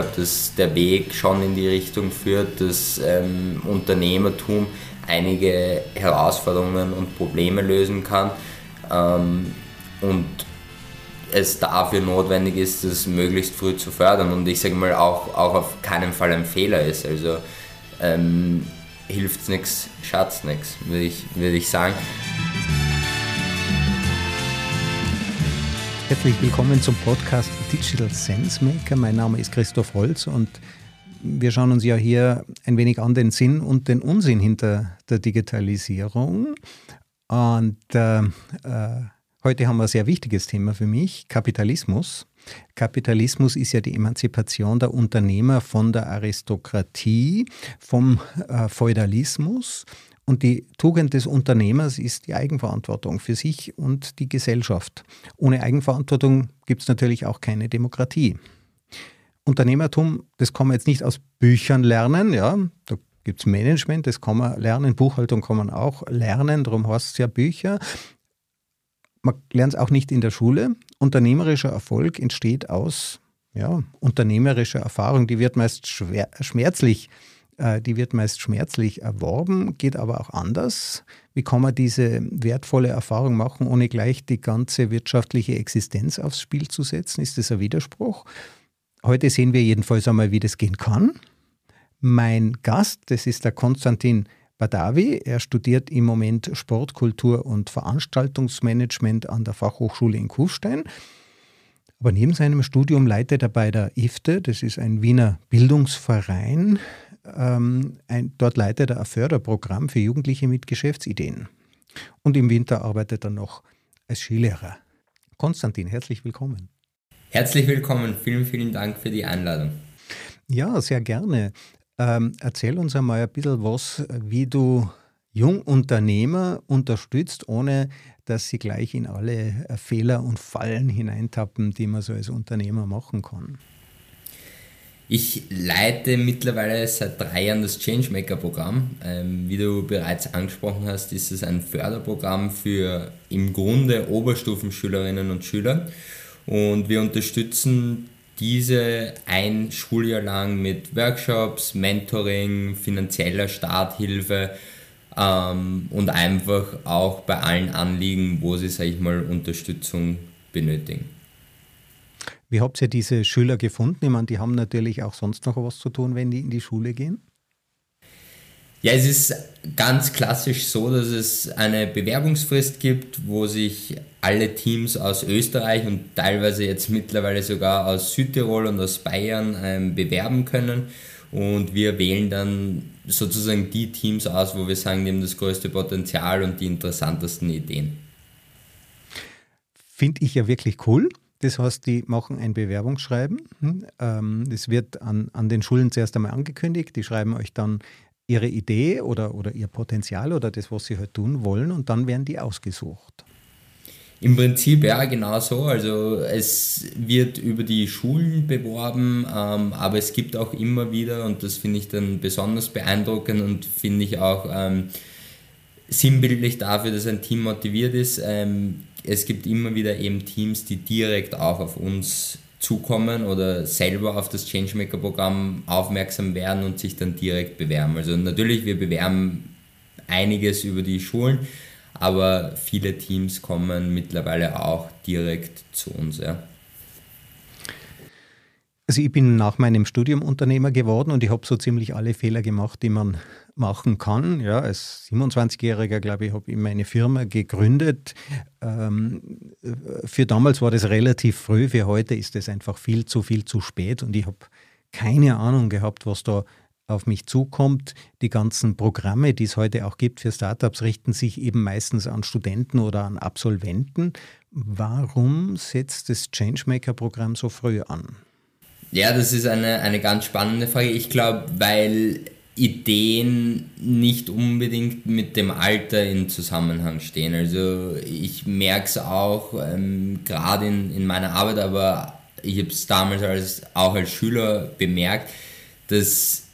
glaube, dass der Weg schon in die Richtung führt, dass ähm, Unternehmertum einige Herausforderungen und Probleme lösen kann ähm, und es dafür notwendig ist, das möglichst früh zu fördern und ich sage mal auch, auch auf keinen Fall ein Fehler ist. Also ähm, hilft es nichts, schadet nichts, würde ich, würd ich sagen. Herzlich willkommen zum Podcast Digital Sense Maker. Mein Name ist Christoph Holz und wir schauen uns ja hier ein wenig an den Sinn und den Unsinn hinter der Digitalisierung. Und äh, äh, heute haben wir ein sehr wichtiges Thema für mich, Kapitalismus. Kapitalismus ist ja die Emanzipation der Unternehmer von der Aristokratie, vom äh, Feudalismus. Und die Tugend des Unternehmers ist die Eigenverantwortung für sich und die Gesellschaft. Ohne Eigenverantwortung gibt es natürlich auch keine Demokratie. Unternehmertum, das kann man jetzt nicht aus Büchern lernen, ja. Da gibt es Management, das kann man lernen, Buchhaltung kann man auch lernen, darum heißt es ja Bücher. Man lernt es auch nicht in der Schule. Unternehmerischer Erfolg entsteht aus ja, unternehmerischer Erfahrung, die wird meist schwer, schmerzlich die wird meist schmerzlich erworben, geht aber auch anders. Wie kann man diese wertvolle Erfahrung machen, ohne gleich die ganze wirtschaftliche Existenz aufs Spiel zu setzen? Ist das ein Widerspruch? Heute sehen wir jedenfalls einmal, wie das gehen kann. Mein Gast, das ist der Konstantin Badawi. Er studiert im Moment Sport, Kultur und Veranstaltungsmanagement an der Fachhochschule in Kufstein. Aber neben seinem Studium leitet er bei der IFTE, das ist ein Wiener Bildungsverein, ähm, ein, dort leitet er ein Förderprogramm für Jugendliche mit Geschäftsideen. Und im Winter arbeitet er noch als Skilehrer. Konstantin, herzlich willkommen. Herzlich willkommen. Vielen, vielen Dank für die Einladung. Ja, sehr gerne. Ähm, erzähl uns einmal ein bisschen was, wie du Jungunternehmer unterstützt, ohne dass sie gleich in alle Fehler und Fallen hineintappen, die man so als Unternehmer machen kann. Ich leite mittlerweile seit drei Jahren das Changemaker-Programm. Ähm, wie du bereits angesprochen hast, ist es ein Förderprogramm für im Grunde Oberstufenschülerinnen und Schüler. Und wir unterstützen diese ein Schuljahr lang mit Workshops, Mentoring, finanzieller Starthilfe ähm, und einfach auch bei allen Anliegen, wo sie, sage ich mal, Unterstützung benötigen. Wie habt ihr diese Schüler gefunden? Ich meine, die haben natürlich auch sonst noch was zu tun, wenn die in die Schule gehen. Ja, es ist ganz klassisch so, dass es eine Bewerbungsfrist gibt, wo sich alle Teams aus Österreich und teilweise jetzt mittlerweile sogar aus Südtirol und aus Bayern ähm, bewerben können. Und wir wählen dann sozusagen die Teams aus, wo wir sagen, die haben das größte Potenzial und die interessantesten Ideen. Finde ich ja wirklich cool. Das heißt, die machen ein Bewerbungsschreiben. Hm, ähm, das wird an, an den Schulen zuerst einmal angekündigt. Die schreiben euch dann ihre Idee oder, oder ihr Potenzial oder das, was sie halt tun wollen und dann werden die ausgesucht. Im Prinzip ja, genau so. Also es wird über die Schulen beworben, ähm, aber es gibt auch immer wieder, und das finde ich dann besonders beeindruckend und finde ich auch ähm, sinnbildlich dafür, dass ein Team motiviert ist, ähm, es gibt immer wieder eben Teams, die direkt auch auf uns zukommen oder selber auf das Changemaker-Programm aufmerksam werden und sich dann direkt bewerben. Also natürlich, wir bewerben einiges über die Schulen, aber viele Teams kommen mittlerweile auch direkt zu uns. Ja. Also ich bin nach meinem Studium Unternehmer geworden und ich habe so ziemlich alle Fehler gemacht, die man machen kann. Ja, als 27-Jähriger, glaube ich, habe ich meine Firma gegründet. Ähm, für damals war das relativ früh, für heute ist das einfach viel zu viel zu spät und ich habe keine Ahnung gehabt, was da auf mich zukommt. Die ganzen Programme, die es heute auch gibt für Startups, richten sich eben meistens an Studenten oder an Absolventen. Warum setzt das Changemaker-Programm so früh an? Ja, das ist eine, eine ganz spannende Frage. Ich glaube, weil Ideen nicht unbedingt mit dem Alter in Zusammenhang stehen. Also ich merke es auch ähm, gerade in, in meiner Arbeit, aber ich habe es damals als, auch als Schüler bemerkt, dass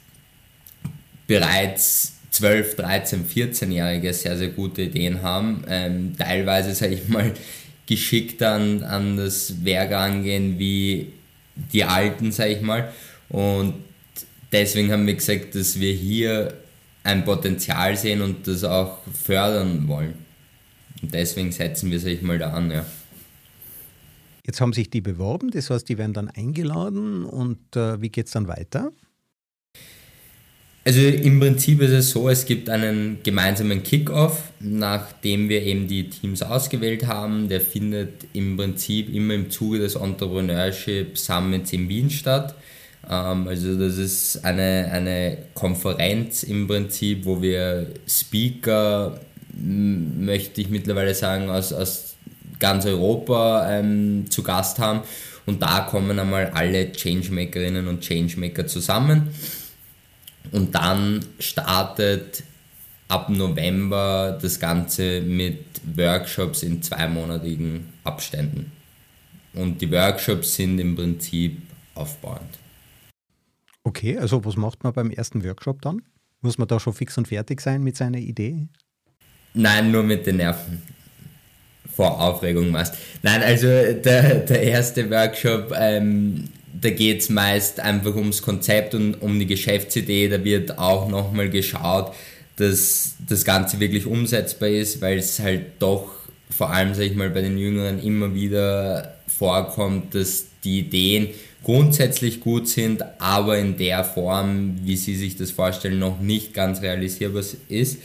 bereits 12, 13, 14-Jährige sehr, sehr gute Ideen haben. Ähm, teilweise, sage ich mal, geschickt an, an das Werk angehen wie die Alten, sage ich mal. Und deswegen haben wir gesagt, dass wir hier ein Potenzial sehen und das auch fördern wollen. Und deswegen setzen wir sich mal da an, ja. Jetzt haben sich die beworben, das heißt, die werden dann eingeladen und äh, wie geht es dann weiter? Also im Prinzip ist es so, es gibt einen gemeinsamen Kickoff, nachdem wir eben die Teams ausgewählt haben. Der findet im Prinzip immer im Zuge des Entrepreneurship Summits in Wien statt. Ähm, also das ist eine, eine Konferenz im Prinzip, wo wir Speaker, möchte ich mittlerweile sagen, aus, aus ganz Europa ähm, zu Gast haben. Und da kommen einmal alle Changemakerinnen und Changemaker zusammen. Und dann startet ab November das Ganze mit Workshops in zweimonatigen Abständen. Und die Workshops sind im Prinzip aufbauend. Okay, also was macht man beim ersten Workshop dann? Muss man da schon fix und fertig sein mit seiner Idee? Nein, nur mit den Nerven. Vor Aufregung meist. Nein, also der, der erste Workshop, ähm, da geht es meist einfach ums Konzept und um die Geschäftsidee. Da wird auch nochmal geschaut, dass das Ganze wirklich umsetzbar ist, weil es halt doch vor allem, sag ich mal, bei den Jüngeren immer wieder vorkommt, dass die Ideen grundsätzlich gut sind, aber in der Form, wie sie sich das vorstellen, noch nicht ganz realisierbar ist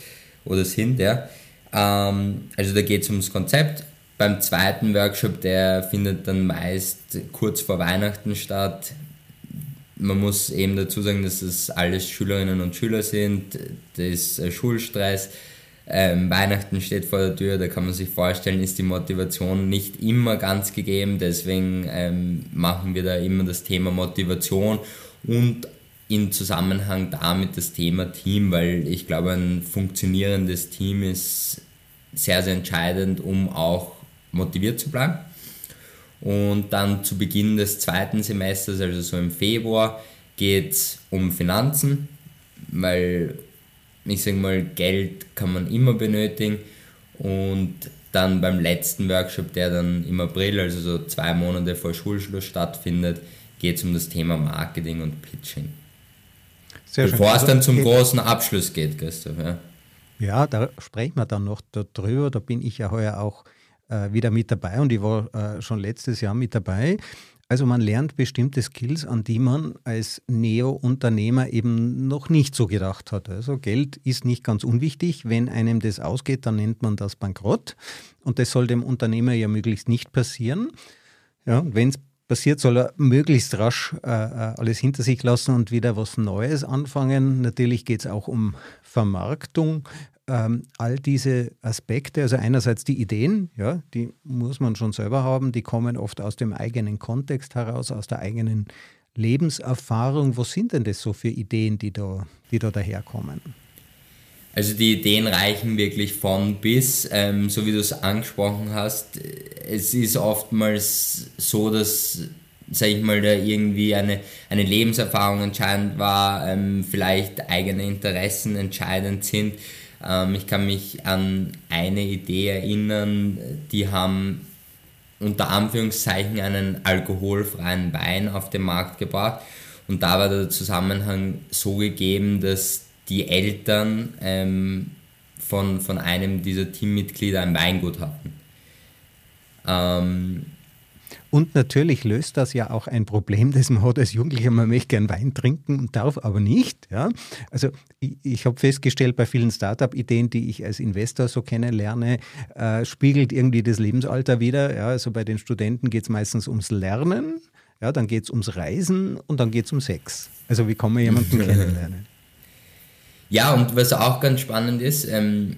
oder sind. Ja. Ähm, also da geht es ums Konzept. Beim zweiten Workshop, der findet dann meist kurz vor Weihnachten statt. Man muss eben dazu sagen, dass das alles Schülerinnen und Schüler sind. Das ist Schulstress ähm, Weihnachten steht vor der Tür, da kann man sich vorstellen, ist die Motivation nicht immer ganz gegeben. Deswegen ähm, machen wir da immer das Thema Motivation und in Zusammenhang damit das Thema Team, weil ich glaube, ein funktionierendes Team ist sehr, sehr entscheidend, um auch motiviert zu bleiben. Und dann zu Beginn des zweiten Semesters, also so im Februar, geht es um Finanzen, weil ich sage mal, Geld kann man immer benötigen und dann beim letzten Workshop, der dann im April, also so zwei Monate vor Schulschluss stattfindet, geht es um das Thema Marketing und Pitching. Sehr Bevor schön. es dann zum also, großen Abschluss geht, Christoph. Ja. ja, da sprechen wir dann noch darüber. Da bin ich ja heuer auch äh, wieder mit dabei und ich war äh, schon letztes Jahr mit dabei. Also man lernt bestimmte Skills, an die man als Neo-Unternehmer eben noch nicht so gedacht hat. Also Geld ist nicht ganz unwichtig. Wenn einem das ausgeht, dann nennt man das Bankrott. Und das soll dem Unternehmer ja möglichst nicht passieren. Ja, wenn es passiert, soll er möglichst rasch äh, äh, alles hinter sich lassen und wieder was Neues anfangen. Natürlich geht es auch um Vermarktung, ähm, all diese Aspekte, also einerseits die Ideen, ja, die muss man schon selber haben, die kommen oft aus dem eigenen Kontext heraus, aus der eigenen Lebenserfahrung. Was sind denn das so für Ideen, die da, die da daherkommen? Also die Ideen reichen wirklich von bis, ähm, so wie du es angesprochen hast. Es ist oftmals so, dass, sag ich mal, da irgendwie eine, eine Lebenserfahrung entscheidend war, ähm, vielleicht eigene Interessen entscheidend sind. Ähm, ich kann mich an eine Idee erinnern, die haben unter Anführungszeichen einen alkoholfreien Wein auf den Markt gebracht. Und da war der Zusammenhang so gegeben, dass die Eltern ähm, von, von einem dieser Teammitglieder ein Weingut hatten. Ähm, und natürlich löst das ja auch ein Problem, das man hat als Jugendlicher, man möchte gern Wein trinken und darf aber nicht. Ja? Also ich, ich habe festgestellt, bei vielen Startup-Ideen, die ich als Investor so kennenlerne, äh, spiegelt irgendwie das Lebensalter wieder. Ja? Also bei den Studenten geht es meistens ums Lernen, ja, dann geht es ums Reisen und dann geht es um Sex. Also wie kann man jemanden kennenlernen? Ja, und was auch ganz spannend ist, ähm,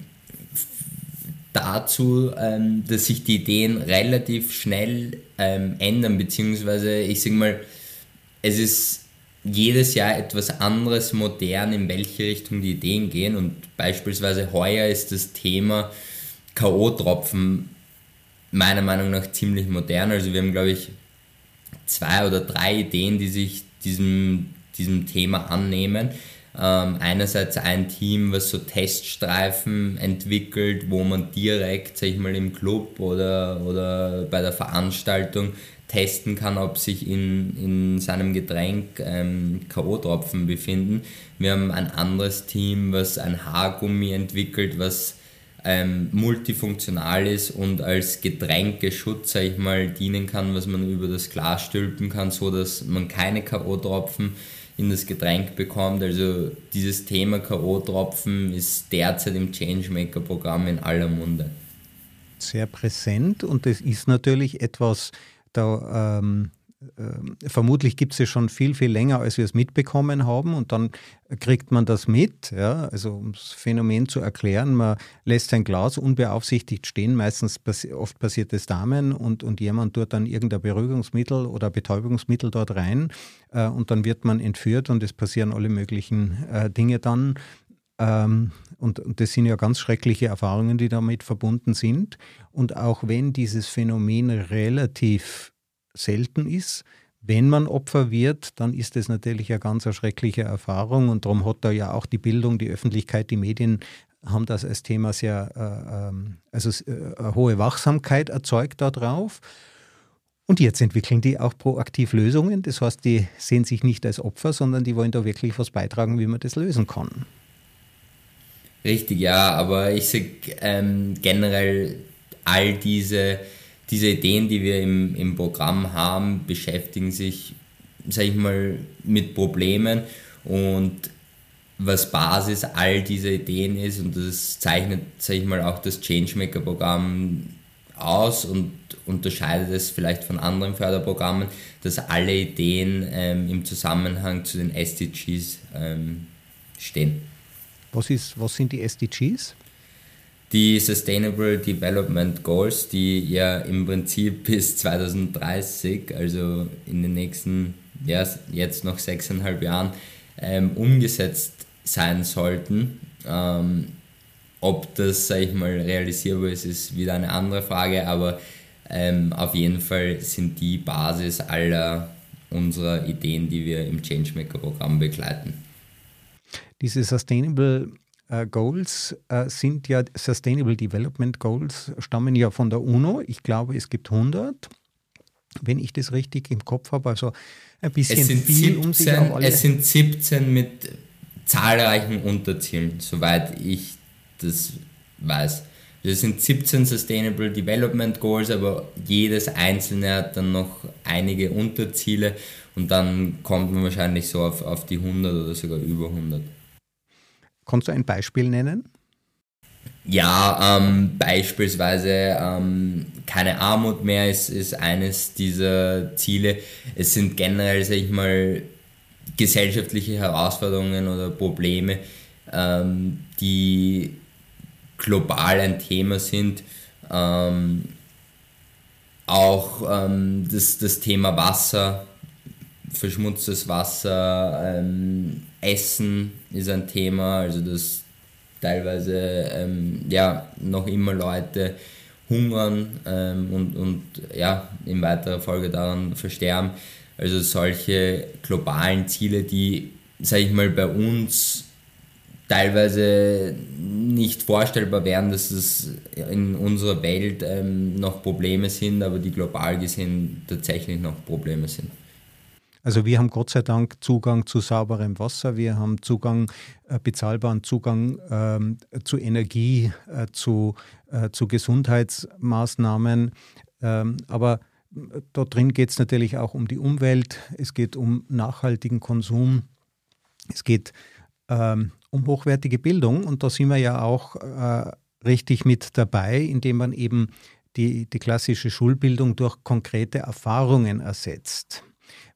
dazu, ähm, dass sich die Ideen relativ schnell ähm, ändern, beziehungsweise ich sage mal, es ist jedes Jahr etwas anderes modern, in welche Richtung die Ideen gehen und beispielsweise heuer ist das Thema K.O.-Tropfen meiner Meinung nach ziemlich modern, also wir haben glaube ich zwei oder drei Ideen, die sich diesem, diesem Thema annehmen. Ähm, einerseits ein Team, was so Teststreifen entwickelt, wo man direkt, sag ich mal, im Club oder, oder bei der Veranstaltung testen kann, ob sich in, in seinem Getränk ähm, K.O.-Tropfen befinden. Wir haben ein anderes Team, was ein Haargummi entwickelt, was ähm, multifunktional ist und als Getränkeschutz, sag ich mal, dienen kann, was man über das Glas stülpen kann, so dass man keine K.O.-Tropfen in das Getränk bekommt. Also dieses Thema K.O.-Tropfen ist derzeit im Changemaker-Programm in aller Munde. Sehr präsent und es ist natürlich etwas, da ähm, äh, vermutlich gibt es es schon viel, viel länger, als wir es mitbekommen haben und dann kriegt man das mit. Ja? Also um das Phänomen zu erklären, man lässt sein Glas unbeaufsichtigt stehen, meistens oft passiert es Damen und, und jemand tut dann irgendein Beruhigungsmittel oder Betäubungsmittel dort rein äh, und dann wird man entführt und es passieren alle möglichen äh, Dinge dann. Ähm, und, und das sind ja ganz schreckliche Erfahrungen, die damit verbunden sind. Und auch wenn dieses Phänomen relativ selten ist, wenn man Opfer wird, dann ist das natürlich eine ganz schreckliche Erfahrung und darum hat da ja auch die Bildung, die Öffentlichkeit, die Medien haben das als Thema sehr, äh, ähm, also äh, eine hohe Wachsamkeit erzeugt darauf. Und jetzt entwickeln die auch proaktiv Lösungen. Das heißt, die sehen sich nicht als Opfer, sondern die wollen da wirklich was beitragen, wie man das lösen kann. Richtig, ja, aber ich sage ähm, generell all diese, diese Ideen, die wir im, im Programm haben, beschäftigen sich, sage ich mal, mit Problemen und was Basis all dieser Ideen ist und das zeichnet, sage ich mal, auch das Changemaker-Programm aus und unterscheidet es vielleicht von anderen Förderprogrammen, dass alle Ideen ähm, im Zusammenhang zu den SDGs ähm, stehen. Was, ist, was sind die SDGs? Die Sustainable Development Goals, die ja im Prinzip bis 2030, also in den nächsten, ja, jetzt noch sechseinhalb Jahren, ähm, umgesetzt sein sollten. Ähm, ob das, sag ich mal, realisierbar ist, ist wieder eine andere Frage, aber ähm, auf jeden Fall sind die Basis aller unserer Ideen, die wir im Changemaker-Programm begleiten. Diese Sustainable äh, Goals äh, sind ja, Sustainable Development Goals stammen ja von der UNO. Ich glaube, es gibt 100, wenn ich das richtig im Kopf habe. Also ein bisschen viel 17, um sich auf alle... Es sind 17 mit zahlreichen Unterzielen, soweit ich das weiß. Das sind 17 Sustainable Development Goals, aber jedes einzelne hat dann noch einige Unterziele und dann kommt man wahrscheinlich so auf, auf die 100 oder sogar über 100. Kannst du ein Beispiel nennen? Ja, ähm, beispielsweise ähm, keine Armut mehr ist, ist eines dieser Ziele. Es sind generell, sag ich mal, gesellschaftliche Herausforderungen oder Probleme, ähm, die global ein Thema sind. Ähm, auch ähm, das, das Thema Wasser, verschmutztes Wasser, ähm, Essen ist ein Thema, also dass teilweise ähm, ja, noch immer Leute hungern ähm, und, und ja, in weiterer Folge daran versterben. Also solche globalen Ziele, die, sage ich mal, bei uns teilweise nicht vorstellbar wären, dass es in unserer Welt ähm, noch Probleme sind, aber die global gesehen tatsächlich noch Probleme sind. Also wir haben Gott sei Dank Zugang zu sauberem Wasser, wir haben Zugang, äh, bezahlbaren Zugang ähm, zu Energie, äh, zu, äh, zu Gesundheitsmaßnahmen. Ähm, aber äh, dort drin geht es natürlich auch um die Umwelt, es geht um nachhaltigen Konsum, es geht ähm, um hochwertige Bildung und da sind wir ja auch äh, richtig mit dabei, indem man eben die, die klassische Schulbildung durch konkrete Erfahrungen ersetzt.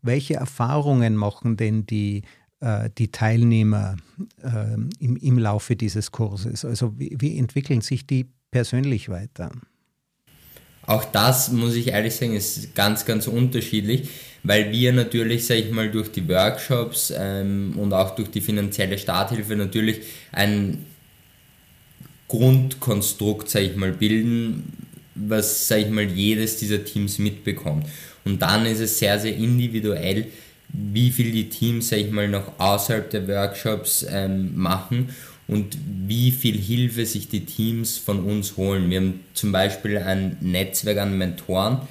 Welche Erfahrungen machen denn die, äh, die Teilnehmer äh, im, im Laufe dieses Kurses? Also wie, wie entwickeln sich die persönlich weiter? Auch das, muss ich ehrlich sagen, ist ganz, ganz unterschiedlich, weil wir natürlich, sage ich mal, durch die Workshops ähm, und auch durch die finanzielle Starthilfe natürlich ein Grundkonstrukt, sage ich mal, bilden, was, sage ich mal, jedes dieser Teams mitbekommt. Und dann ist es sehr, sehr individuell, wie viel die Teams, sag ich mal, noch außerhalb der Workshops ähm, machen und wie viel Hilfe sich die Teams von uns holen. Wir haben zum Beispiel ein Netzwerk an Mentoren,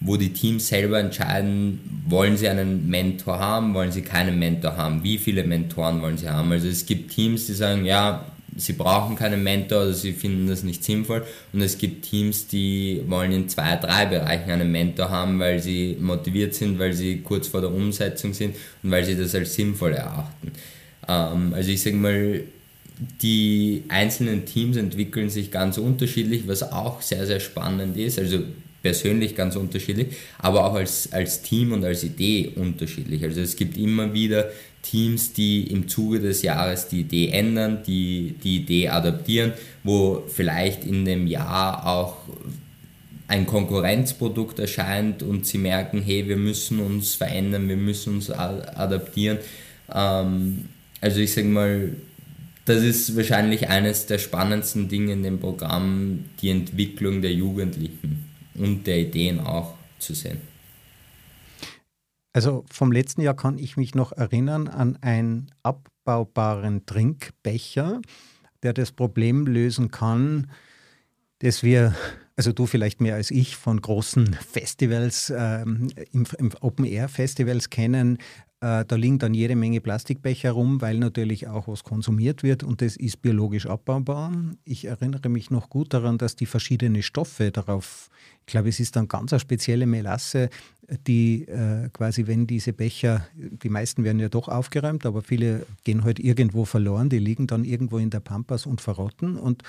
wo die Teams selber entscheiden, wollen sie einen Mentor haben, wollen sie keinen Mentor haben, wie viele Mentoren wollen sie haben. Also es gibt Teams, die sagen, ja, sie brauchen keinen Mentor oder sie finden das nicht sinnvoll. Und es gibt Teams, die wollen in zwei, drei Bereichen einen Mentor haben, weil sie motiviert sind, weil sie kurz vor der Umsetzung sind und weil sie das als sinnvoll erachten. Ähm, also ich sage mal, die einzelnen Teams entwickeln sich ganz unterschiedlich, was auch sehr, sehr spannend ist. Also persönlich ganz unterschiedlich, aber auch als, als Team und als Idee unterschiedlich. Also es gibt immer wieder Teams, die im Zuge des Jahres die Idee ändern, die die Idee adaptieren, wo vielleicht in dem Jahr auch ein Konkurrenzprodukt erscheint und sie merken, hey, wir müssen uns verändern, wir müssen uns adaptieren. Ähm, also ich sage mal, das ist wahrscheinlich eines der spannendsten Dinge in dem Programm, die Entwicklung der Jugendlichen und der Ideen auch zu sehen. Also vom letzten Jahr kann ich mich noch erinnern an einen abbaubaren Trinkbecher, der das Problem lösen kann, dass wir, also du vielleicht mehr als ich, von großen Festivals, ähm, im, im Open-Air-Festivals kennen, äh, da liegen dann jede Menge Plastikbecher rum, weil natürlich auch was konsumiert wird und das ist biologisch abbaubar. Ich erinnere mich noch gut daran, dass die verschiedenen Stoffe darauf, ich glaube, es ist dann ganz eine spezielle Melasse, die äh, quasi, wenn diese Becher, die meisten werden ja doch aufgeräumt, aber viele gehen halt irgendwo verloren, die liegen dann irgendwo in der Pampas und verrotten und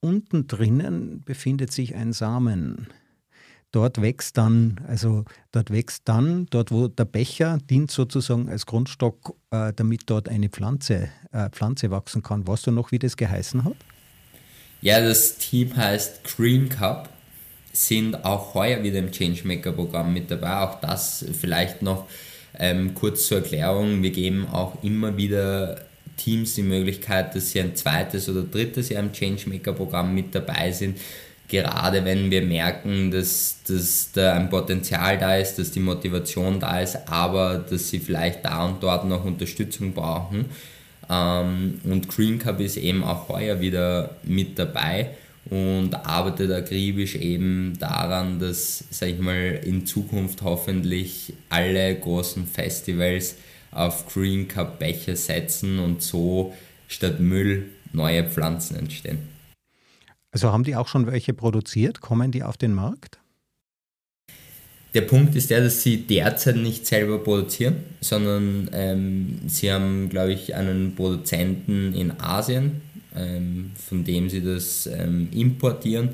unten drinnen befindet sich ein Samen dort wächst dann, also dort wächst dann, dort wo der Becher dient sozusagen als Grundstock, äh, damit dort eine Pflanze, äh, Pflanze wachsen kann. Weißt du noch, wie das geheißen hat? Ja, das Team heißt Green Cup, sind auch heuer wieder im Changemaker-Programm mit dabei. Auch das vielleicht noch ähm, kurz zur Erklärung. Wir geben auch immer wieder Teams die Möglichkeit, dass sie ein zweites oder drittes Jahr im Changemaker-Programm mit dabei sind gerade wenn wir merken, dass, dass da ein Potenzial da ist, dass die Motivation da ist, aber dass sie vielleicht da und dort noch Unterstützung brauchen. Ähm, und Green Cup ist eben auch heuer wieder mit dabei und arbeitet akribisch eben daran, dass, sag ich mal, in Zukunft hoffentlich alle großen Festivals auf Green Cup Becher setzen und so statt Müll neue Pflanzen entstehen. Also haben die auch schon welche produziert? Kommen die auf den Markt? Der Punkt ist der, dass sie derzeit nicht selber produzieren, sondern ähm, sie haben, glaube ich, einen Produzenten in Asien, ähm, von dem sie das ähm, importieren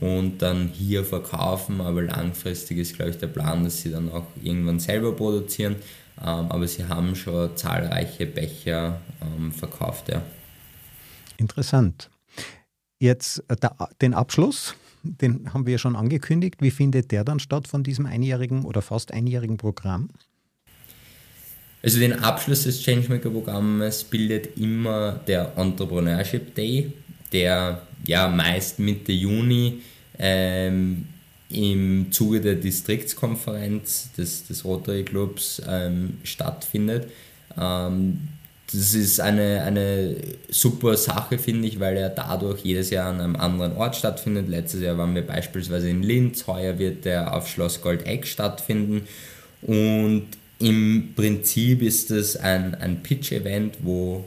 und dann hier verkaufen. Aber langfristig ist, glaube ich, der Plan, dass sie dann auch irgendwann selber produzieren. Ähm, aber sie haben schon zahlreiche Becher ähm, verkauft, ja. Interessant. Jetzt äh, der, den Abschluss, den haben wir schon angekündigt. Wie findet der dann statt von diesem einjährigen oder fast einjährigen Programm? Also den Abschluss des Changemaker-Programmes bildet immer der Entrepreneurship Day, der ja meist Mitte Juni ähm, im Zuge der Distriktskonferenz des, des Rotary Clubs ähm, stattfindet. Ähm, das ist eine, eine super Sache, finde ich, weil er dadurch jedes Jahr an einem anderen Ort stattfindet. Letztes Jahr waren wir beispielsweise in Linz, heuer wird er auf Schloss Goldeck stattfinden. Und im Prinzip ist es ein, ein Pitch-Event, wo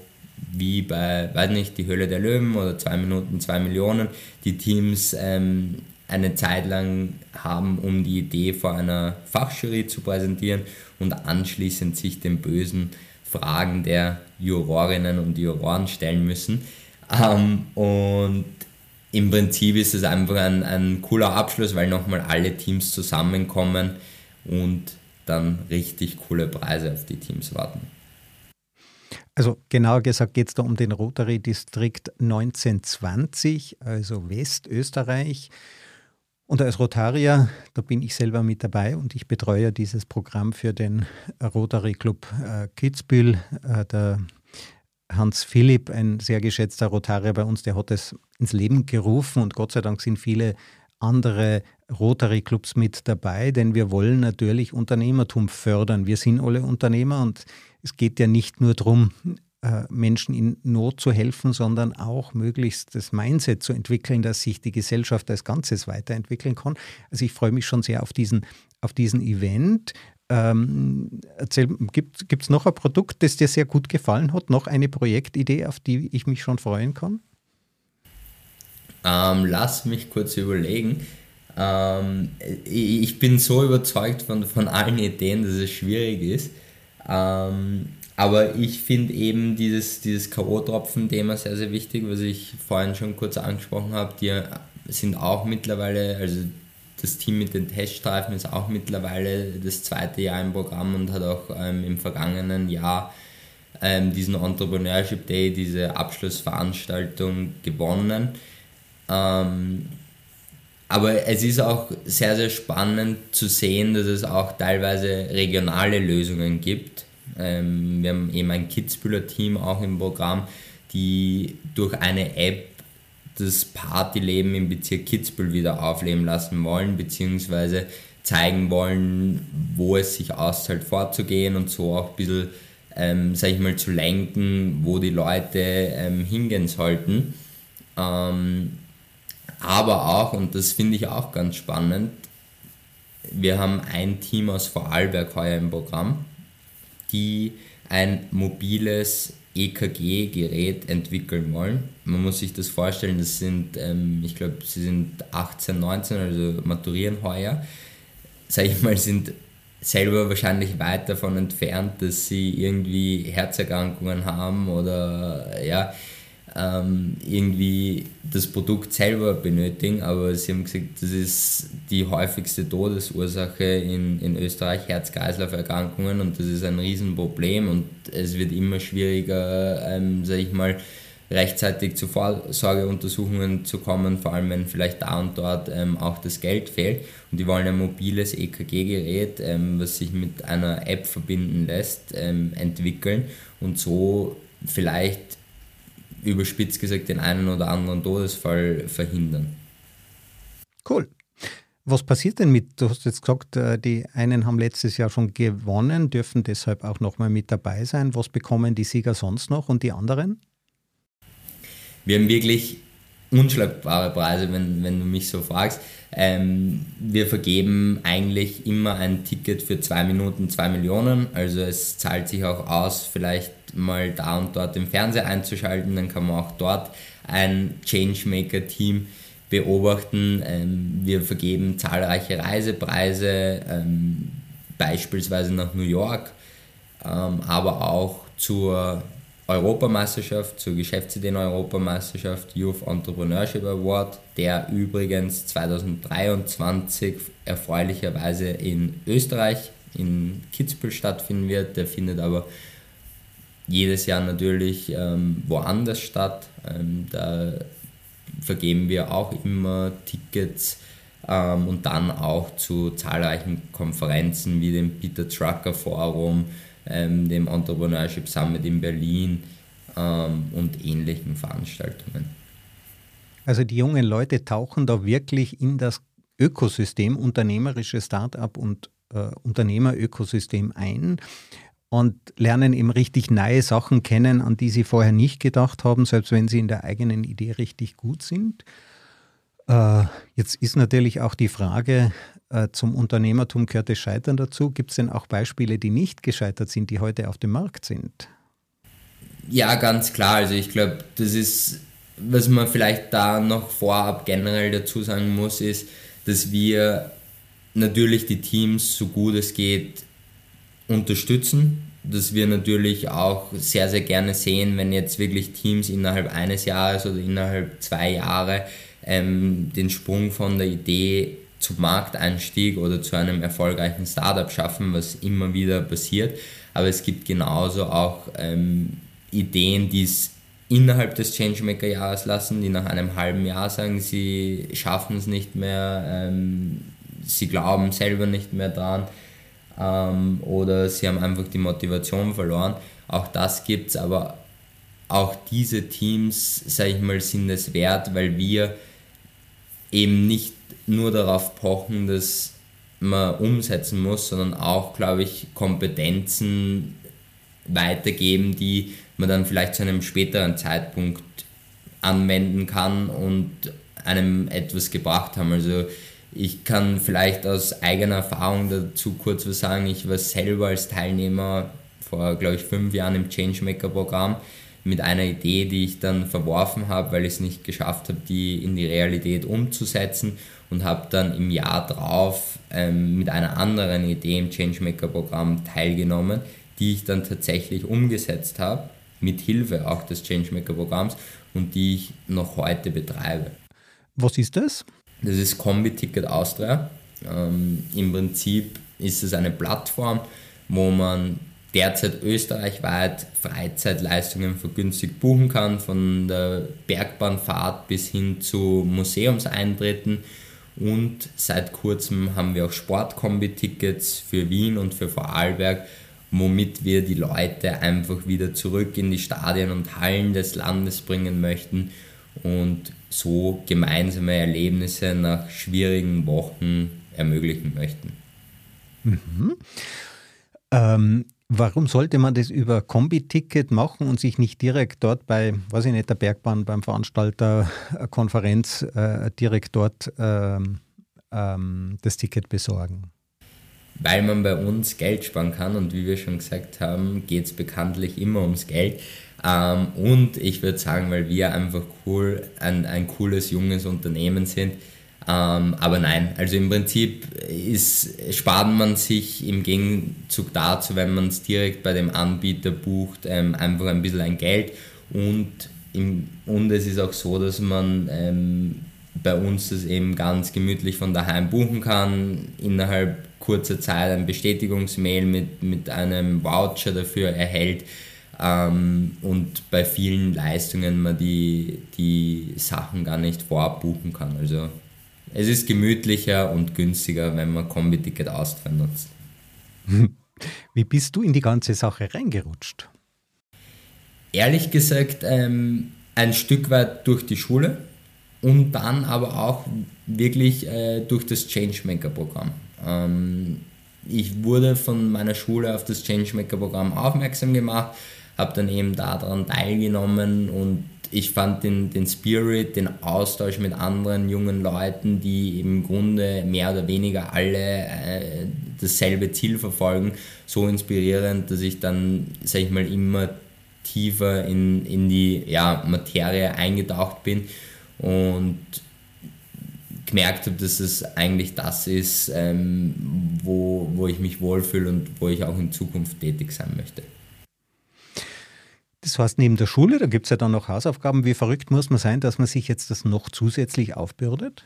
wie bei, weiß nicht, die Höhle der Löwen oder zwei Minuten, zwei Millionen, die Teams ähm, eine Zeit lang haben, um die Idee vor einer Fachjury zu präsentieren und anschließend sich dem bösen Fragen der Jurorinnen und Juroren stellen müssen. Ähm, und im Prinzip ist es einfach ein, ein cooler Abschluss, weil nochmal alle Teams zusammenkommen und dann richtig coole Preise auf die Teams warten. Also genauer gesagt geht es da um den Rotary Distrikt 1920, also Westösterreich. Und als Rotarier, da bin ich selber mit dabei und ich betreue dieses Programm für den Rotary Club äh, Kitzbühel. Äh, der Hans Philipp, ein sehr geschätzter Rotarier bei uns, der hat es ins Leben gerufen und Gott sei Dank sind viele andere Rotary Clubs mit dabei, denn wir wollen natürlich Unternehmertum fördern. Wir sind alle Unternehmer und es geht ja nicht nur darum, Menschen in Not zu helfen, sondern auch möglichst das Mindset zu entwickeln, dass sich die Gesellschaft als Ganzes weiterentwickeln kann. Also ich freue mich schon sehr auf diesen, auf diesen Event. Ähm, gibt es noch ein Produkt, das dir sehr gut gefallen hat? Noch eine Projektidee, auf die ich mich schon freuen kann? Ähm, lass mich kurz überlegen. Ähm, ich bin so überzeugt von, von allen Ideen, dass es schwierig ist. Ähm, aber ich finde eben dieses, dieses K.O.-Tropfen-Thema sehr, sehr wichtig, was ich vorhin schon kurz angesprochen habe. Die sind auch mittlerweile, also das Team mit den Teststreifen ist auch mittlerweile das zweite Jahr im Programm und hat auch ähm, im vergangenen Jahr ähm, diesen Entrepreneurship Day, diese Abschlussveranstaltung gewonnen. Ähm, aber es ist auch sehr, sehr spannend zu sehen, dass es auch teilweise regionale Lösungen gibt. Ähm, wir haben eben ein Kitzbühler-Team auch im Programm, die durch eine App das Partyleben im Bezirk Kitzbühel wieder aufleben lassen wollen, beziehungsweise zeigen wollen, wo es sich auszahlt vorzugehen und so auch ein bisschen, ähm, sag ich mal, zu lenken, wo die Leute ähm, hingehen sollten. Ähm, aber auch, und das finde ich auch ganz spannend, wir haben ein Team aus Vorarlberg heuer im Programm, die ein mobiles EKG-Gerät entwickeln wollen. Man muss sich das vorstellen, das sind, ähm, ich glaube, sie sind 18, 19, also maturieren heuer. Sag ich mal, sind selber wahrscheinlich weit davon entfernt, dass sie irgendwie Herzerkrankungen haben oder ja, ähm, irgendwie das Produkt selber benötigen, aber sie haben gesagt, das ist die häufigste Todesursache in, in Österreich, Herz-Kreislauf-Erkrankungen und das ist ein Riesenproblem und es wird immer schwieriger, ähm, sage ich mal, rechtzeitig zu Vorsorgeuntersuchungen zu kommen, vor allem wenn vielleicht da und dort ähm, auch das Geld fehlt. Und die wollen ein mobiles EKG-Gerät, ähm, was sich mit einer App verbinden lässt, ähm, entwickeln und so vielleicht überspitzt gesagt den einen oder anderen Todesfall verhindern. Cool. Was passiert denn mit, du hast jetzt gesagt, äh, die einen haben letztes Jahr schon gewonnen, dürfen deshalb auch nochmal mit dabei sein. Was bekommen die Sieger sonst noch und die anderen? Wir haben wirklich unschlagbare Preise, wenn, wenn du mich so fragst. Ähm, wir vergeben eigentlich immer ein Ticket für zwei Minuten, zwei Millionen. Also es zahlt sich auch aus, vielleicht mal da und dort den Fernseher einzuschalten. Dann kann man auch dort ein Changemaker-Team beobachten. Ähm, wir vergeben zahlreiche Reisepreise, ähm, beispielsweise nach New York, ähm, aber auch zur Europameisterschaft, zur Geschäftsideen-Europameisterschaft Youth Entrepreneurship Award, der übrigens 2023 erfreulicherweise in Österreich, in Kitzbühel stattfinden wird. Der findet aber jedes Jahr natürlich ähm, woanders statt. Ähm, da vergeben wir auch immer Tickets ähm, und dann auch zu zahlreichen Konferenzen wie dem Peter Trucker Forum, ähm, dem Entrepreneurship Summit in Berlin ähm, und ähnlichen Veranstaltungen. Also die jungen Leute tauchen da wirklich in das Ökosystem, unternehmerische Start-up und äh, Unternehmerökosystem ein und lernen eben richtig neue Sachen kennen, an die sie vorher nicht gedacht haben, selbst wenn sie in der eigenen Idee richtig gut sind. Äh, jetzt ist natürlich auch die Frage, äh, zum Unternehmertum gehört das Scheitern dazu. Gibt es denn auch Beispiele, die nicht gescheitert sind, die heute auf dem Markt sind? Ja, ganz klar. Also ich glaube, das ist, was man vielleicht da noch vorab generell dazu sagen muss, ist, dass wir natürlich die Teams so gut es geht unterstützen. Dass wir natürlich auch sehr, sehr gerne sehen, wenn jetzt wirklich Teams innerhalb eines Jahres oder innerhalb zwei Jahre ähm, den Sprung von der Idee zum Markteinstieg oder zu einem erfolgreichen Startup schaffen, was immer wieder passiert. Aber es gibt genauso auch ähm, Ideen, die es innerhalb des Changemaker-Jahres lassen, die nach einem halben Jahr sagen, sie schaffen es nicht mehr, ähm, sie glauben selber nicht mehr dran ähm, oder sie haben einfach die Motivation verloren. Auch das gibt es, aber auch diese Teams, sage ich mal, sind es wert, weil wir eben nicht nur darauf pochen, dass man umsetzen muss, sondern auch, glaube ich, Kompetenzen weitergeben, die man dann vielleicht zu einem späteren Zeitpunkt anwenden kann und einem etwas gebracht haben. Also ich kann vielleicht aus eigener Erfahrung dazu kurz was sagen. Ich war selber als Teilnehmer vor, glaube ich, fünf Jahren im Changemaker-Programm mit einer Idee, die ich dann verworfen habe, weil ich es nicht geschafft habe, die in die Realität umzusetzen und habe dann im Jahr drauf ähm, mit einer anderen Idee im Changemaker-Programm teilgenommen, die ich dann tatsächlich umgesetzt habe, mit Hilfe auch des Changemaker-Programms und die ich noch heute betreibe. Was ist das? Das ist Kombi Ticket Austria. Ähm, Im Prinzip ist es eine Plattform, wo man derzeit österreichweit Freizeitleistungen vergünstigt buchen kann, von der Bergbahnfahrt bis hin zu Museumseintritten. Und seit kurzem haben wir auch Sportkombi-Tickets für Wien und für Vorarlberg, womit wir die Leute einfach wieder zurück in die Stadien und Hallen des Landes bringen möchten und so gemeinsame Erlebnisse nach schwierigen Wochen ermöglichen möchten. Mhm. Ähm, warum sollte man das über Kombi-Ticket machen und sich nicht direkt dort bei, weiß ich nicht, der Bergbahn, beim Veranstalter, Konferenz, äh, direkt dort ähm, ähm, das Ticket besorgen? Weil man bei uns Geld sparen kann und wie wir schon gesagt haben, geht es bekanntlich immer ums Geld. Ähm, und ich würde sagen, weil wir einfach cool, ein, ein cooles, junges Unternehmen sind. Ähm, aber nein, also im Prinzip ist, spart man sich im Gegenzug dazu, wenn man es direkt bei dem Anbieter bucht, ähm, einfach ein bisschen ein Geld. Und, im, und es ist auch so, dass man ähm, bei uns das eben ganz gemütlich von daheim buchen kann, innerhalb kurzer Zeit ein Bestätigungsmail mit, mit einem Voucher dafür erhält ähm, und bei vielen Leistungen man die, die Sachen gar nicht vorbuchen kann. Also es ist gemütlicher und günstiger, wenn man Kombi-Ticket Austria nutzt. Wie bist du in die ganze Sache reingerutscht? Ehrlich gesagt, ähm, ein Stück weit durch die Schule und dann aber auch wirklich äh, durch das Changemaker-Programm. Ähm, ich wurde von meiner Schule auf das Changemaker-Programm aufmerksam gemacht habe dann eben daran teilgenommen und ich fand den, den Spirit, den Austausch mit anderen jungen Leuten, die im Grunde mehr oder weniger alle äh, dasselbe Ziel verfolgen, so inspirierend, dass ich dann, sag ich mal, immer tiefer in, in die ja, Materie eingetaucht bin und gemerkt habe, dass es eigentlich das ist, ähm, wo, wo ich mich wohlfühle und wo ich auch in Zukunft tätig sein möchte. Das heißt, neben der Schule, da gibt es ja dann noch Hausaufgaben. Wie verrückt muss man sein, dass man sich jetzt das noch zusätzlich aufbürdet?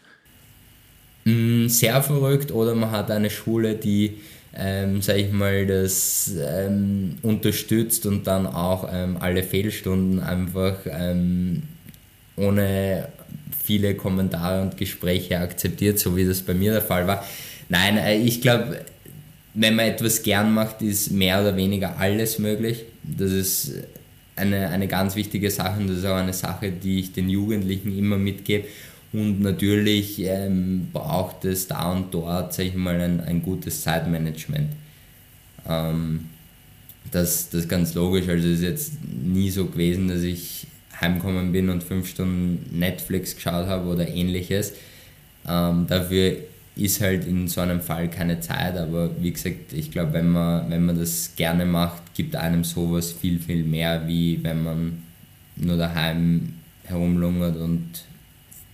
Mm, sehr verrückt oder man hat eine Schule, die, ähm, sag ich mal, das ähm, unterstützt und dann auch ähm, alle Fehlstunden einfach ähm, ohne viele Kommentare und Gespräche akzeptiert, so wie das bei mir der Fall war. Nein, äh, ich glaube, wenn man etwas gern macht, ist mehr oder weniger alles möglich. Das ist eine, eine ganz wichtige Sache und das ist auch eine Sache, die ich den Jugendlichen immer mitgebe. Und natürlich ähm, braucht es da und dort, sag ich mal, ein, ein gutes Zeitmanagement. Ähm, das, das ist ganz logisch. Also es ist jetzt nie so gewesen, dass ich heimgekommen bin und fünf Stunden Netflix geschaut habe oder ähnliches. Ähm, dafür ist halt in so einem Fall keine Zeit, aber wie gesagt, ich glaube, wenn man, wenn man das gerne macht, gibt einem sowas viel, viel mehr, wie wenn man nur daheim herumlungert und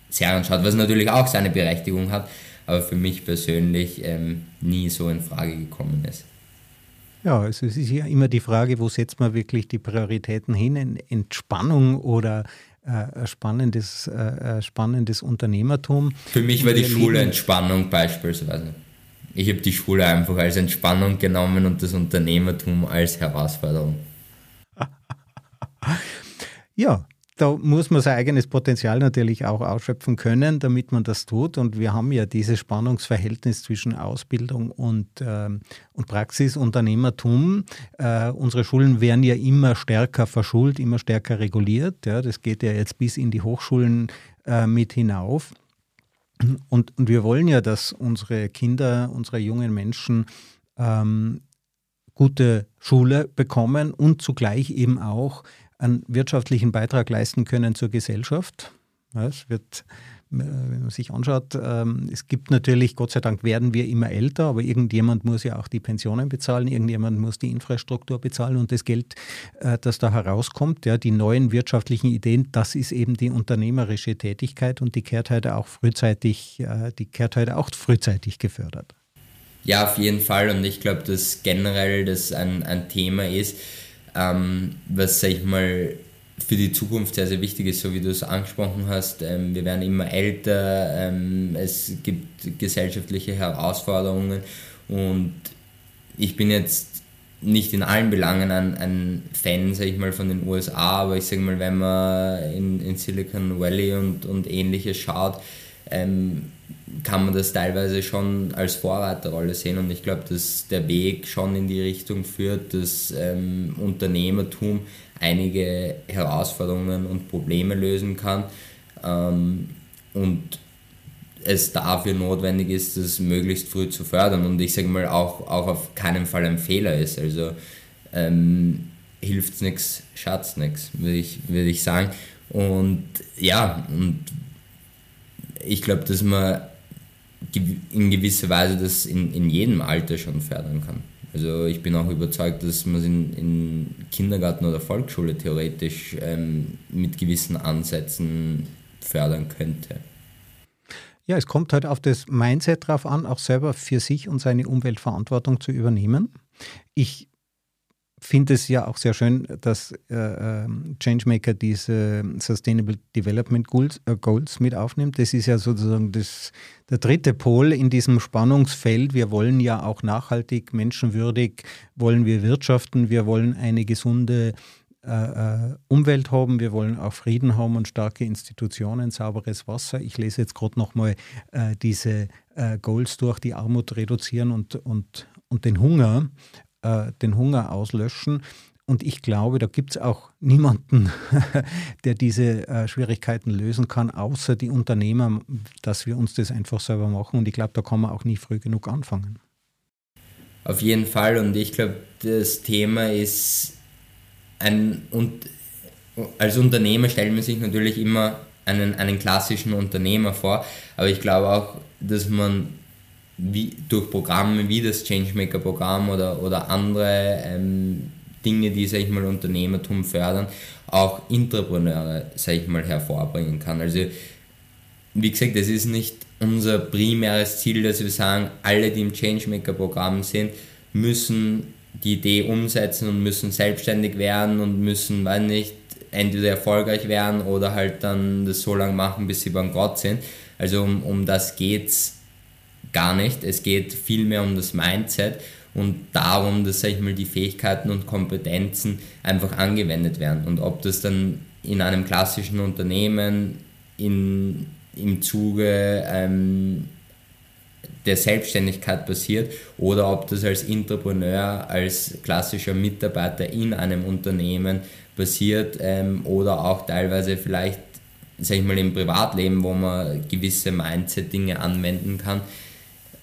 Serien schaut, was natürlich auch seine Berechtigung hat, aber für mich persönlich ähm, nie so in Frage gekommen ist. Ja, also es ist ja immer die Frage, wo setzt man wirklich die Prioritäten hin? Entspannung oder äh, spannendes, äh, spannendes Unternehmertum. Für mich war die Schule Entspannung beispielsweise. Ich habe die Schule einfach als Entspannung genommen und das Unternehmertum als Herausforderung. ja, da muss man sein eigenes Potenzial natürlich auch ausschöpfen können, damit man das tut. Und wir haben ja dieses Spannungsverhältnis zwischen Ausbildung und, ähm, und Praxis, Unternehmertum. Äh, unsere Schulen werden ja immer stärker verschult, immer stärker reguliert. Ja, das geht ja jetzt bis in die Hochschulen äh, mit hinauf. Und, und wir wollen ja, dass unsere Kinder, unsere jungen Menschen ähm, gute Schule bekommen und zugleich eben auch einen wirtschaftlichen Beitrag leisten können zur Gesellschaft. es wird wenn man sich anschaut, ähm, es gibt natürlich, Gott sei Dank werden wir immer älter, aber irgendjemand muss ja auch die Pensionen bezahlen, irgendjemand muss die Infrastruktur bezahlen und das Geld, äh, das da herauskommt, ja, die neuen wirtschaftlichen Ideen, das ist eben die unternehmerische Tätigkeit und die kehrt heute auch frühzeitig, äh, die kehrt heute auch frühzeitig gefördert. Ja, auf jeden Fall und ich glaube, dass generell das ein, ein Thema ist, ähm, was, sag ich mal, für die Zukunft sehr, sehr wichtig ist, so wie du es angesprochen hast. Ähm, wir werden immer älter, ähm, es gibt gesellschaftliche Herausforderungen und ich bin jetzt nicht in allen Belangen ein, ein Fan, sag ich mal, von den USA, aber ich sage mal, wenn man in, in Silicon Valley und, und ähnliches schaut, ähm, kann man das teilweise schon als Vorreiterrolle sehen und ich glaube, dass der Weg schon in die Richtung führt, dass ähm, Unternehmertum einige Herausforderungen und Probleme lösen kann ähm, und es dafür notwendig ist, das möglichst früh zu fördern und ich sage mal auch, auch auf keinen Fall ein Fehler ist. Also ähm, hilft es nichts, schadet nichts, würde ich, würd ich sagen. Und ja, und ich glaube, dass man in gewisser Weise das in, in jedem Alter schon fördern kann. Also ich bin auch überzeugt, dass man es in, in Kindergarten oder Volksschule theoretisch ähm, mit gewissen Ansätzen fördern könnte. Ja, es kommt halt auf das Mindset drauf an, auch selber für sich und seine Umweltverantwortung zu übernehmen. Ich finde es ja auch sehr schön, dass äh, ähm, Changemaker diese Sustainable Development Goals, äh, Goals, mit aufnimmt. Das ist ja sozusagen das, der dritte Pol in diesem Spannungsfeld. Wir wollen ja auch nachhaltig, menschenwürdig, wollen wir wirtschaften, wir wollen eine gesunde äh, äh Umwelt haben, wir wollen auch Frieden haben und starke Institutionen, sauberes Wasser. Ich lese jetzt gerade nochmal äh, diese äh, Goals durch, die Armut reduzieren und, und, und den Hunger äh, den Hunger auslöschen. Und ich glaube, da gibt es auch niemanden, der diese äh, Schwierigkeiten lösen kann, außer die Unternehmer, dass wir uns das einfach selber machen. Und ich glaube, da kann man auch nie früh genug anfangen. Auf jeden Fall. Und ich glaube, das Thema ist ein und als Unternehmer stellt man sich natürlich immer einen, einen klassischen Unternehmer vor, aber ich glaube auch, dass man wie, durch Programme wie das Changemaker-Programm oder, oder andere ähm, Dinge, die, sag ich mal, Unternehmertum fördern, auch Entrepreneure, sag ich mal, hervorbringen kann. Also, wie gesagt, es ist nicht unser primäres Ziel, dass wir sagen, alle, die im Changemaker-Programm sind, müssen die Idee umsetzen und müssen selbstständig werden und müssen, weiß nicht, entweder erfolgreich werden oder halt dann das so lange machen, bis sie bankrott sind. Also um, um das geht's gar nicht. Es geht vielmehr um das Mindset und darum, dass sag ich mal, die Fähigkeiten und Kompetenzen einfach angewendet werden. Und ob das dann in einem klassischen Unternehmen in, im Zuge ähm, der Selbstständigkeit passiert oder ob das als Entrepreneur, als klassischer Mitarbeiter in einem Unternehmen passiert ähm, oder auch teilweise vielleicht, sag ich mal, im Privatleben, wo man gewisse Mindset-Dinge anwenden kann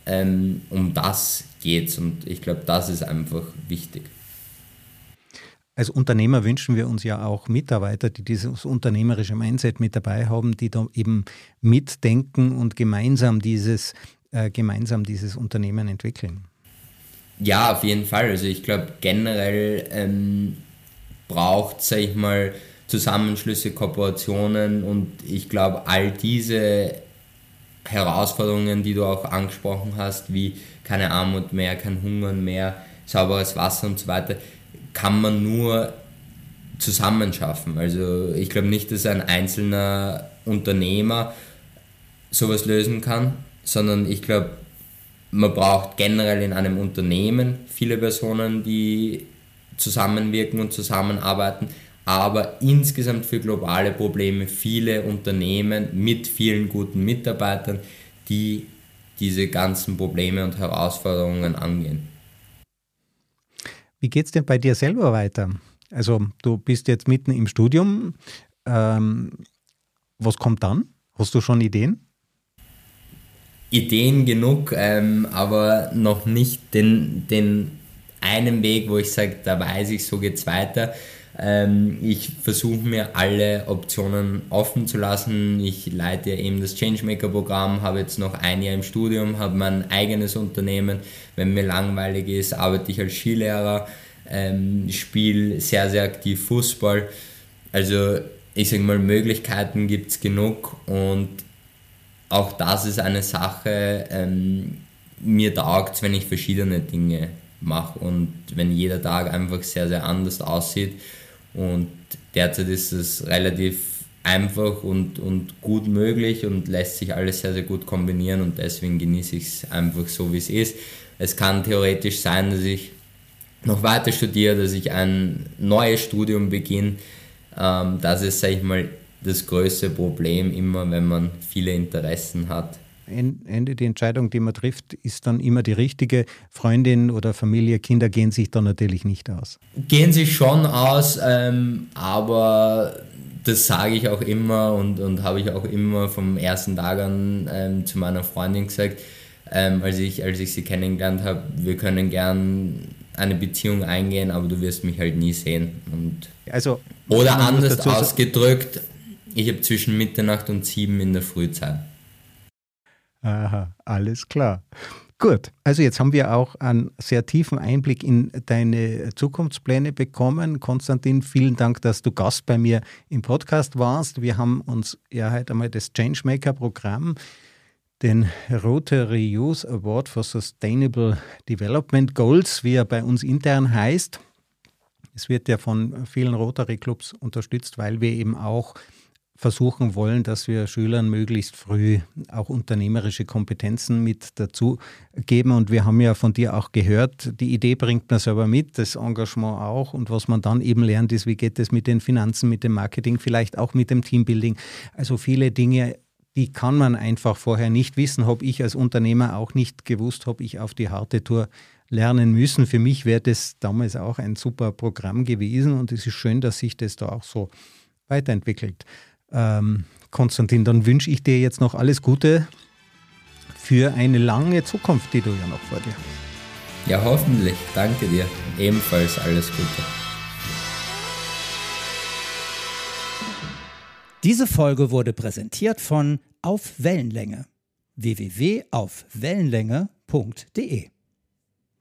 ähm, um das geht es und ich glaube, das ist einfach wichtig. Als Unternehmer wünschen wir uns ja auch Mitarbeiter, die dieses unternehmerische Mindset mit dabei haben, die da eben mitdenken und gemeinsam dieses, äh, gemeinsam dieses Unternehmen entwickeln. Ja, auf jeden Fall. Also ich glaube generell ähm, braucht, sag ich mal, Zusammenschlüsse, Kooperationen und ich glaube, all diese Herausforderungen, die du auch angesprochen hast, wie keine Armut mehr, kein Hunger mehr, sauberes Wasser und so weiter, kann man nur zusammen schaffen. Also ich glaube nicht, dass ein einzelner Unternehmer sowas lösen kann, sondern ich glaube, man braucht generell in einem Unternehmen viele Personen, die zusammenwirken und zusammenarbeiten, aber insgesamt für globale Probleme viele Unternehmen mit vielen guten Mitarbeitern, die diese ganzen Probleme und Herausforderungen angehen. Wie geht es denn bei dir selber weiter? Also du bist jetzt mitten im Studium. Ähm, was kommt dann? Hast du schon Ideen? Ideen genug, ähm, aber noch nicht den, den einen Weg, wo ich sage, da weiß ich, so geht es weiter. Ähm, ich versuche mir alle Optionen offen zu lassen. Ich leite eben das Changemaker-Programm, habe jetzt noch ein Jahr im Studium, habe mein eigenes Unternehmen. Wenn mir langweilig ist, arbeite ich als Skilehrer, ähm, spiele sehr, sehr aktiv Fußball. Also ich sage mal, Möglichkeiten gibt es genug und auch das ist eine Sache, ähm, mir taugt wenn ich verschiedene Dinge mache und wenn jeder Tag einfach sehr, sehr anders aussieht und derzeit ist es relativ einfach und, und gut möglich und lässt sich alles sehr, sehr gut kombinieren und deswegen genieße ich es einfach so, wie es ist. Es kann theoretisch sein, dass ich noch weiter studiere, dass ich ein neues Studium beginne. Ähm, das ist, sage ich mal, das größte Problem immer, wenn man viele Interessen hat. Ende die Entscheidung, die man trifft, ist dann immer die richtige. Freundin oder Familie, Kinder gehen sich dann natürlich nicht aus. Gehen sich schon aus, ähm, aber das sage ich auch immer und, und habe ich auch immer vom ersten Tag an ähm, zu meiner Freundin gesagt, ähm, als, ich, als ich sie kennengelernt habe, wir können gern eine Beziehung eingehen, aber du wirst mich halt nie sehen. Und also, oder anders ausgedrückt, ich habe zwischen Mitternacht und sieben in der Frühzeit. Aha, alles klar. Gut, also jetzt haben wir auch einen sehr tiefen Einblick in deine Zukunftspläne bekommen. Konstantin, vielen Dank, dass du Gast bei mir im Podcast warst. Wir haben uns ja heute einmal das Changemaker-Programm, den Rotary Youth Award for Sustainable Development Goals, wie er bei uns intern heißt. Es wird ja von vielen Rotary Clubs unterstützt, weil wir eben auch versuchen wollen, dass wir Schülern möglichst früh auch unternehmerische Kompetenzen mit dazu geben. Und wir haben ja von dir auch gehört, die Idee bringt man selber mit, das Engagement auch. Und was man dann eben lernt, ist, wie geht es mit den Finanzen, mit dem Marketing, vielleicht auch mit dem Teambuilding. Also viele Dinge, die kann man einfach vorher nicht wissen, habe ich als Unternehmer auch nicht gewusst, habe ich auf die harte Tour lernen müssen. Für mich wäre das damals auch ein super Programm gewesen und es ist schön, dass sich das da auch so weiterentwickelt. Ähm, Konstantin, dann wünsche ich dir jetzt noch alles Gute für eine lange Zukunft, die du ja noch vor dir hast. Ja, hoffentlich. Danke dir. Ebenfalls alles Gute. Diese Folge wurde präsentiert von Auf Wellenlänge www.aufwellenlänge.de